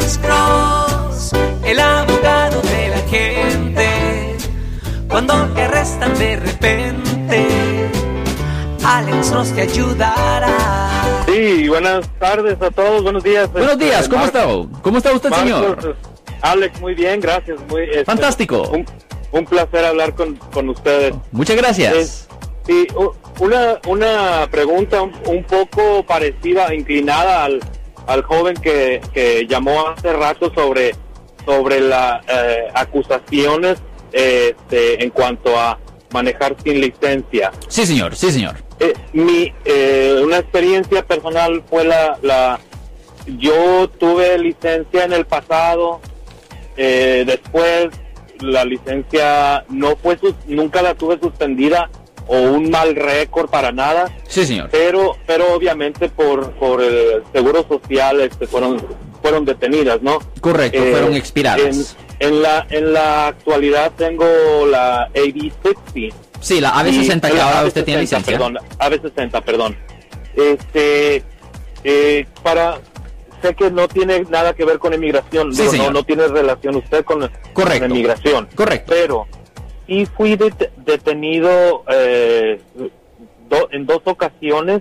Alex Cross, el abogado de la gente. Cuando te arrestan de repente, Alex Cross te ayudará. Sí, buenas tardes a todos, buenos días. Buenos Este, días, ¿cómo Mar- está? ¿Cómo está usted, Marcos, señor? Alex, muy bien, gracias. Muy, este, Fantástico. Un, un placer hablar con, con ustedes. Muchas gracias. Es- u- una, una pregunta un, un poco parecida, inclinada al, al joven que, que llamó hace rato sobre, sobre las acusaciones este, en cuanto a manejar sin licencia. Sí, señor, sí, señor. Eh, mi eh, una experiencia personal fue la, la yo tuve licencia en el pasado eh, después la licencia no fue sus- nunca la tuve suspendida o un mal récord para nada Sí, señor. pero pero obviamente por por el seguro social este fueron fueron detenidas no Correcto, Eh, fueron expiradas. en, en la en la actualidad tengo la AB 60 Sí, la AB60 y- que la ahora AB60, usted tiene licencia. Perdón, AB60, perdón. Este, eh, para, sé que no tiene nada que ver con inmigración, Sí, digo, señor. no, no tiene relación usted con, Correcto. con inmigración. Correcto. Pero, y fui det- detenido eh, do- en dos ocasiones,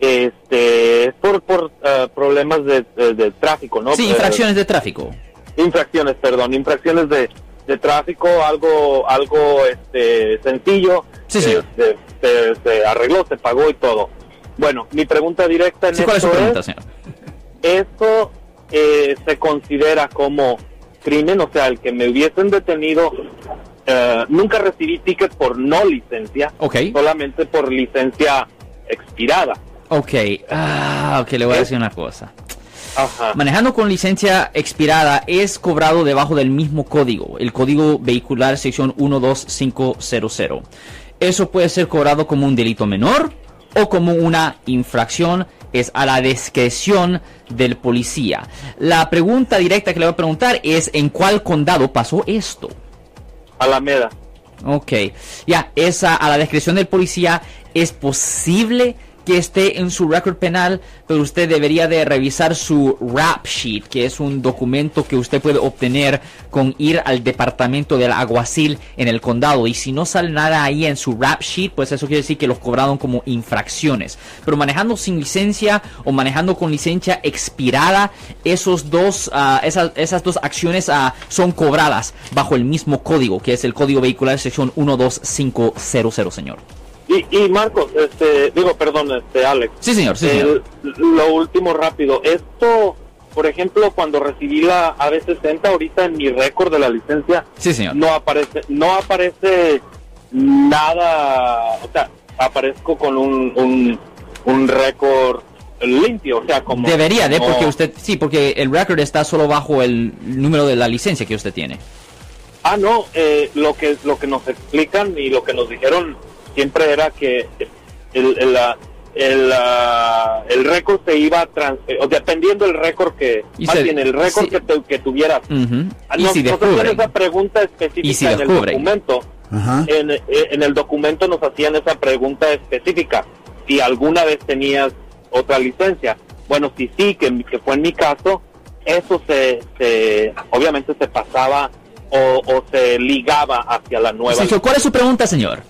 este, por, por eh, problemas de, de- de tráfico, ¿no? Sí, Eh, infracciones de tráfico. infracciones, perdón, infracciones de, de tráfico, algo algo este sencillo. Sí, señor. Eh, Se, se- se arregló, se pagó y todo. Bueno, mi pregunta directa en Sí, ¿Cuál es su pregunta, señor? ¿esto eh, se considera como crimen? O sea, el que me hubiesen detenido, eh, nunca recibí ticket por no licencia, Ok. solamente por licencia expirada. Ok. Ah, ok, le voy a decir una cosa. Ajá. Manejando con licencia expirada es cobrado debajo del mismo código, el código vehicular sección 12500. Eso puede ser cobrado como un delito menor o como una infracción, es a la discreción del policía. La pregunta directa que le voy a preguntar es ¿en cuál condado pasó esto? Alameda. Ok, ya, esa a la discreción del policía es posible que esté en su récord penal, pero usted debería de revisar su rap sheet, que es un documento que usted puede obtener con ir al departamento del alguacil en el condado. Y si no sale nada ahí en su rap sheet, pues eso quiere decir que los cobraron como infracciones. Pero manejando sin licencia o manejando con licencia expirada, esos dos, ah, esas, esas dos acciones ah, son cobradas bajo el mismo código, que es el código vehicular sección 12500, señor. Y, y Marcos, este, digo, perdón, este, Alex. Sí, señor, sí, señor. El- lo último rápido. Esto, por ejemplo, cuando recibí la AB60 ahorita en mi récord de la licencia, Sí, señor. no aparece, no aparece nada, o sea, aparezco con un, un, un récord limpio, o sea, como... Debería de, porque usted, sí, porque el record está solo bajo el número de la licencia que usted tiene. Ah, no, eh, lo que lo que nos explican y lo que nos dijeron siempre era que el, el, la- el, la- el récord se iba a transferir, o dependiendo del récord que, Y más se- bien el récord que, te- que tuvieras. Ujú. Ah, Y no- si nos hacían descubren. esa pregunta específica Y si en el documento. Ajá. En, eh, en el documento nos hacían esa pregunta específica. Si alguna vez tenías otra licencia. Bueno, si sí, que, que fue en mi caso, eso se, se obviamente se pasaba o, o se ligaba hacia la nueva. Sergio, ¿cuál es su pregunta, señor?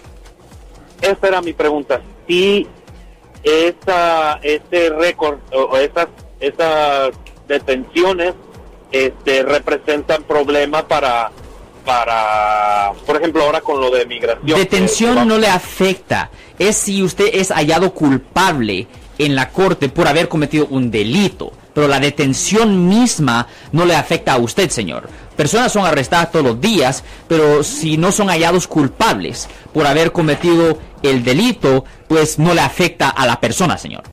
Esa era mi pregunta. Si esa, ese récord o, esas, esas detenciones este, representan problema para, para, por ejemplo, ahora con lo de migración. que- que Detención va- no le afecta. Es si usted es hallado culpable en la corte por haber cometido un delito. Pero la detención misma no le afecta a usted, señor. Personas son arrestadas todos los días, pero si no son hallados culpables por haber cometido el delito, pues no le afecta a la persona, señor.